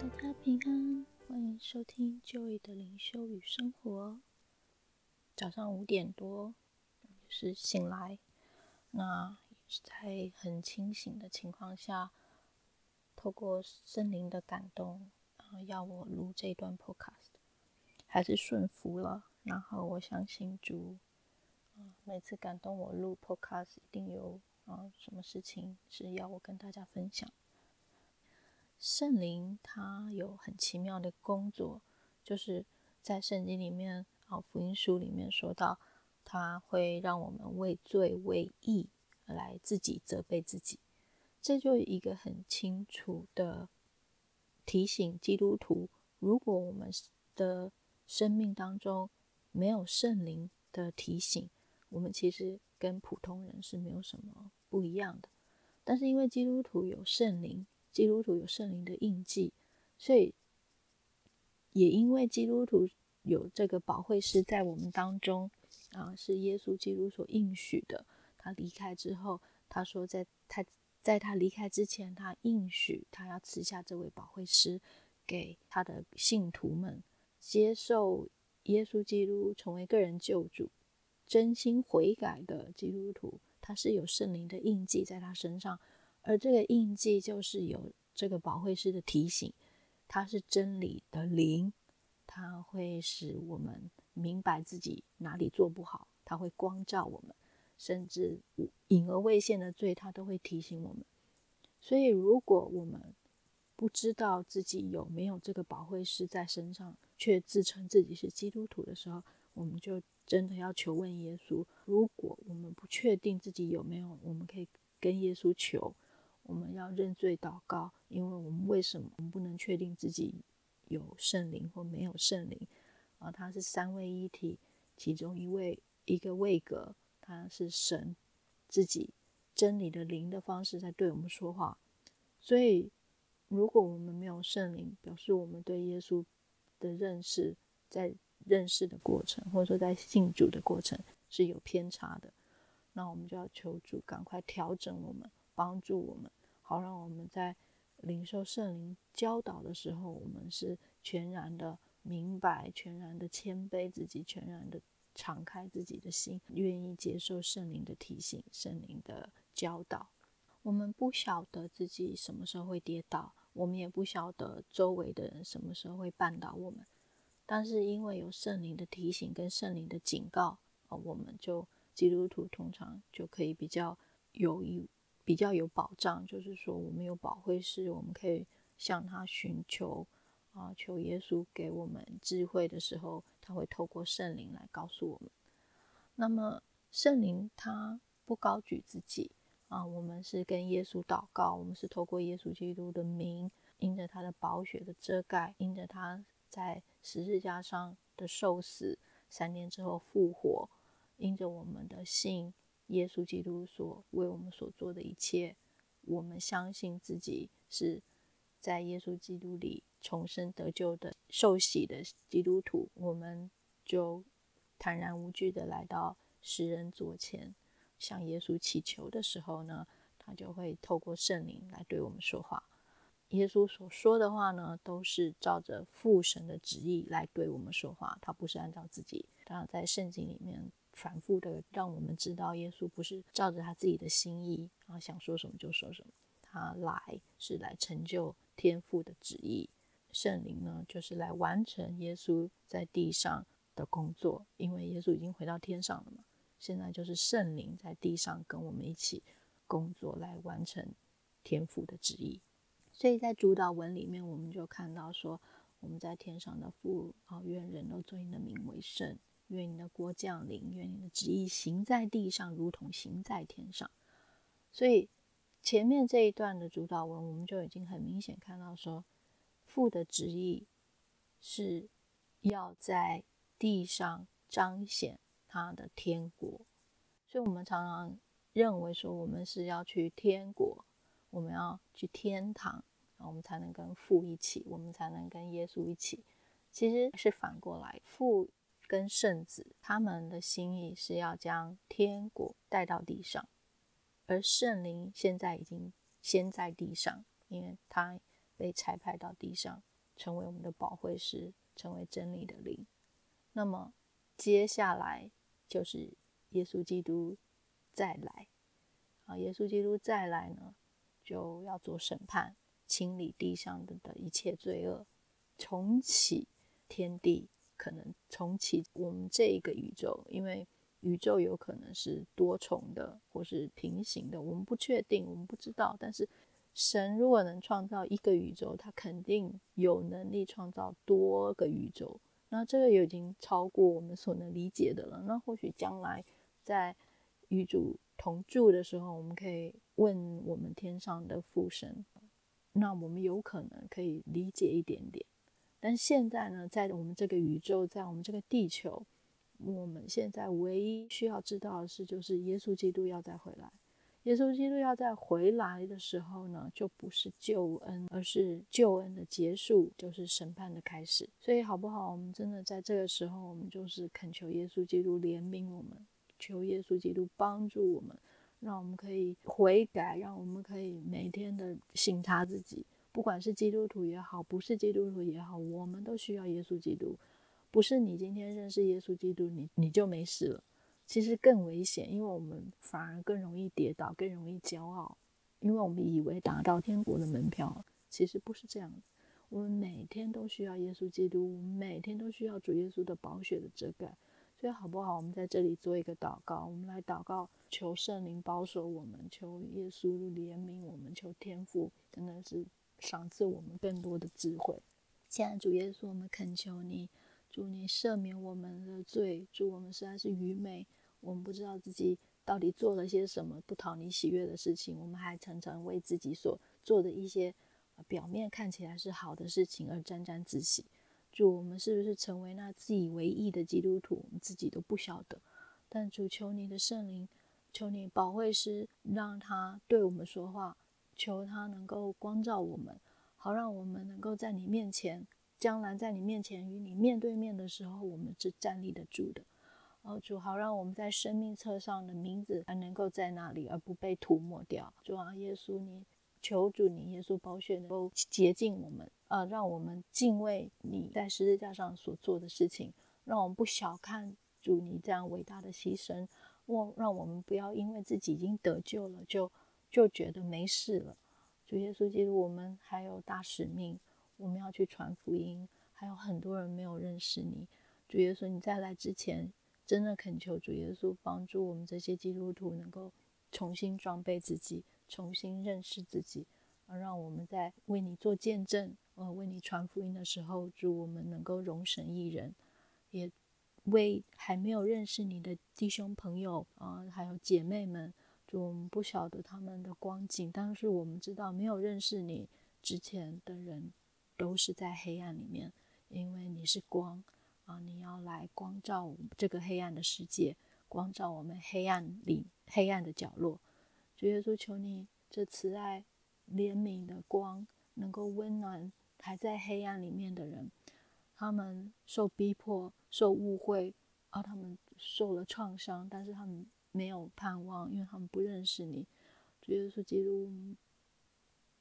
大家平安，欢迎收听 Joy 的灵修与生活。早上五点多，是醒来，那是在很清醒的情况下，透过圣灵的感动，啊，要我录这段 Podcast，还是顺服了。然后我相信主，每次感动我录 Podcast，一定有啊什么事情是要我跟大家分享。圣灵他有很奇妙的工作，就是在圣经里面啊，福音书里面说到，他会让我们为罪为义来自己责备自己，这就一个很清楚的提醒基督徒，如果我们的生命当中没有圣灵的提醒，我们其实跟普通人是没有什么不一样的，但是因为基督徒有圣灵。基督徒有圣灵的印记，所以也因为基督徒有这个保惠师在我们当中啊，是耶稣基督所应许的。他离开之后，他说在他在他离开之前，他应许他要赐下这位保惠师给他的信徒们，接受耶稣基督成为个人救主，真心悔改的基督徒，他是有圣灵的印记在他身上。而这个印记就是有这个保惠师的提醒，它是真理的灵，它会使我们明白自己哪里做不好，它会光照我们，甚至隐而未现的罪，它都会提醒我们。所以，如果我们不知道自己有没有这个保惠师在身上，却自称自己是基督徒的时候，我们就真的要求问耶稣。如果我们不确定自己有没有，我们可以跟耶稣求。我们要认罪祷告，因为我们为什么我们不能确定自己有圣灵或没有圣灵？啊，他是三位一体，其中一位一个位格，他是神自己真理的灵的方式在对我们说话。所以，如果我们没有圣灵，表示我们对耶稣的认识，在认识的过程，或者说在信主的过程是有偏差的，那我们就要求主赶快调整我们，帮助我们。好，让我们在领受圣灵教导的时候，我们是全然的明白，全然的谦卑自己，全然的敞开自己的心，愿意接受圣灵的提醒、圣灵的教导。我们不晓得自己什么时候会跌倒，我们也不晓得周围的人什么时候会绊倒我们。但是因为有圣灵的提醒跟圣灵的警告，啊，我们就基督徒通常就可以比较有一。比较有保障，就是说我们有保惠师，我们可以向他寻求啊，求耶稣给我们智慧的时候，他会透过圣灵来告诉我们。那么圣灵他不高举自己啊，我们是跟耶稣祷告，我们是透过耶稣基督的名，因着他的宝血的遮盖，因着他在十字架上的受死，三年之后复活，因着我们的信。耶稣基督所为我们所做的一切，我们相信自己是在耶稣基督里重生得救的受洗的基督徒，我们就坦然无惧的来到施恩座前，向耶稣祈求的时候呢，他就会透过圣灵来对我们说话。耶稣所说的话呢，都是照着父神的旨意来对我们说话，他不是按照自己。当然，在圣经里面。反复的让我们知道，耶稣不是照着他自己的心意，然后想说什么就说什么。他来是来成就天父的旨意，圣灵呢，就是来完成耶稣在地上的工作。因为耶稣已经回到天上了嘛，现在就是圣灵在地上跟我们一起工作，来完成天父的旨意。所以在主祷文里面，我们就看到说，我们在天上的父，啊，愿人都尊你的名为圣。愿你的国降临，愿你的旨意行在地上，如同行在天上。所以前面这一段的主祷文，我们就已经很明显看到说，父的旨意是要在地上彰显他的天国。所以，我们常常认为说，我们是要去天国，我们要去天堂，我们才能跟父一起，我们才能跟耶稣一起。其实是反过来，父。跟圣子他们的心意是要将天国带到地上，而圣灵现在已经先在地上，因为他被差派到地上成为我们的保惠师，成为真理的灵。那么接下来就是耶稣基督再来啊！耶稣基督再来呢，就要做审判，清理地上的的一切罪恶，重启天地，可能重启我们这一个宇宙，因为宇宙有可能是多重的，或是平行的，我们不确定，我们不知道，但是。神如果能创造一个宇宙，他肯定有能力创造多个宇宙。那这个已经超过我们所能理解的了。那或许将来在与主同住的时候，我们可以问我们天上的父神，那我们有可能可以理解一点点。但现在呢，在我们这个宇宙，在我们这个地球，我们现在唯一需要知道的是，就是耶稣基督要再回来。耶稣基督要再回来的时候呢，就不是救恩，而是救恩的结束，就是审判的开始。所以，好不好？我们真的在这个时候，我们就是恳求耶稣基督怜悯我们，求耶稣基督帮助我们，让我们可以悔改，让我们可以每天的省察自己。不管是基督徒也好，不是基督徒也好，我们都需要耶稣基督。不是你今天认识耶稣基督，你你就没事了。其实更危险，因为我们反而更容易跌倒，更容易骄傲，因为我们以为达到天国的门票，其实不是这样。我们每天都需要耶稣基督，我们每天都需要主耶稣的宝血的遮盖。所以好不好？我们在这里做一个祷告，我们来祷告，求圣灵保守我们，求耶稣怜悯我们，求天父真的是赏赐我们更多的智慧。现在主耶稣，我们恳求你，祝你赦免我们的罪，祝我们实在是愚昧。我们不知道自己到底做了些什么不讨你喜悦的事情，我们还常常为自己所做的一些表面看起来是好的事情而沾沾自喜。主，我们是不是成为那自以为义的基督徒？我们自己都不晓得。但主，求你的圣灵，求你保惠师，让他对我们说话，求他能够光照我们，好让我们能够在你面前，将来在你面前与你面对面的时候，我们是站立得住的。哦，主好，让我们在生命册上的名字还能够在那里，而不被涂抹掉。主啊，耶稣你，求主，你耶稣宝血能够洁净我们，啊，让我们敬畏你在十字架上所做的事情，让我们不小看主你这样伟大的牺牲。我让我们不要因为自己已经得救了，就就觉得没事了。主耶稣基督，我们还有大使命，我们要去传福音，还有很多人没有认识你。主耶稣，你在来之前。真的恳求主耶稣帮助我们这些基督徒能够重新装备自己，重新认识自己，而让我们在为你做见证，呃，为你传福音的时候，祝我们能够荣神一人，也为还没有认识你的弟兄朋友啊、呃，还有姐妹们，就我们不晓得他们的光景，但是我们知道没有认识你之前的人都是在黑暗里面，因为你是光。啊！你要来光照这个黑暗的世界，光照我们黑暗里黑暗的角落。主耶稣，求你这慈爱怜悯的光，能够温暖还在黑暗里面的人。他们受逼迫、受误会，啊，他们受了创伤，但是他们没有盼望，因为他们不认识你。主耶稣基督，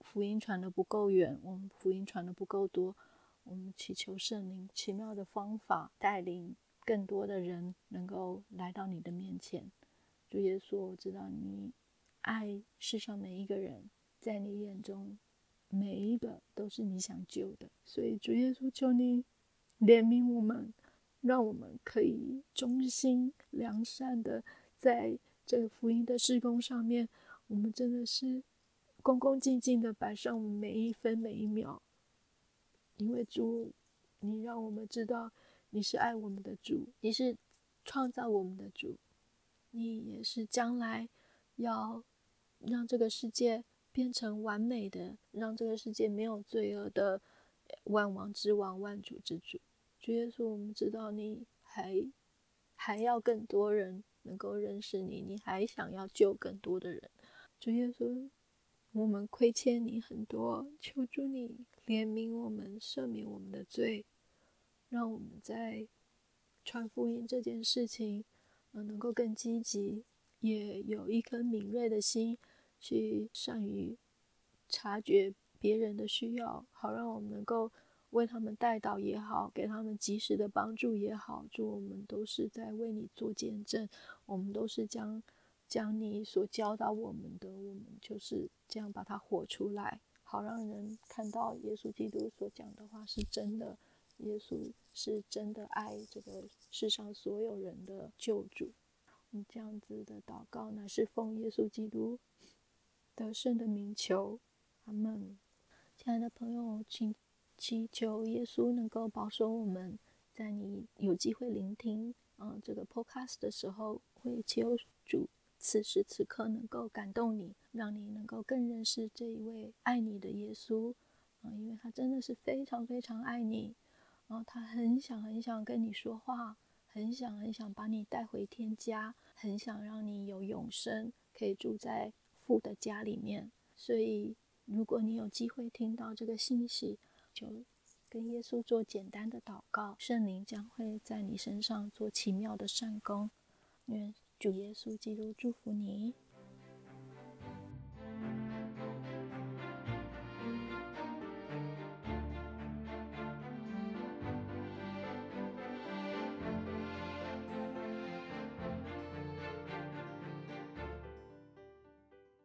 福音传得不够远，我们福音传得不够多。我们祈求圣灵奇妙的方法带领更多的人能够来到你的面前。主耶稣，我知道你爱世上每一个人，在你眼中每一个都是你想救的。所以主耶稣，求你怜悯我们，让我们可以忠心良善的在这个福音的施工上面，我们真的是恭恭敬敬的摆上每一分每一秒。因为主，你让我们知道你是爱我们的主，你是创造我们的主，你也是将来要让这个世界变成完美的，让这个世界没有罪恶的万王之王、万主之主。主耶稣，我们知道你还还要更多人能够认识你，你还想要救更多的人。主耶稣，我们亏欠你很多，求主你。怜悯我们，赦免我们的罪，让我们在传福音这件事情，呃，能够更积极，也有一颗敏锐的心，去善于察觉别人的需要，好让我们能够为他们代祷也好，给他们及时的帮助也好，主，我们都是在为你做见证，我们都是将将你所教导我们的，我们就是这样把它活出来，好让人看到耶稣基督所讲的话是真的，耶稣是真的爱这个世上所有人的救主。你这样子的祷告，乃是奉耶稣基督得胜的名求，阿门。亲爱的朋友，请祈求耶稣能够保守我们，在你有机会聆听嗯这个 podcast 的时候，会祈求主此时此刻能够感动你，让你能够更认识这一位爱你的耶稣啊，因为他真的是非常非常爱你，然后他很想很想跟你说话。很想很想把你带回天家，很想让你有永生，可以住在父的家里面。所以，如果你有机会听到这个信息，就跟耶稣做简单的祷告，圣灵将会在你身上做奇妙的善功。愿主耶稣基督祝福你。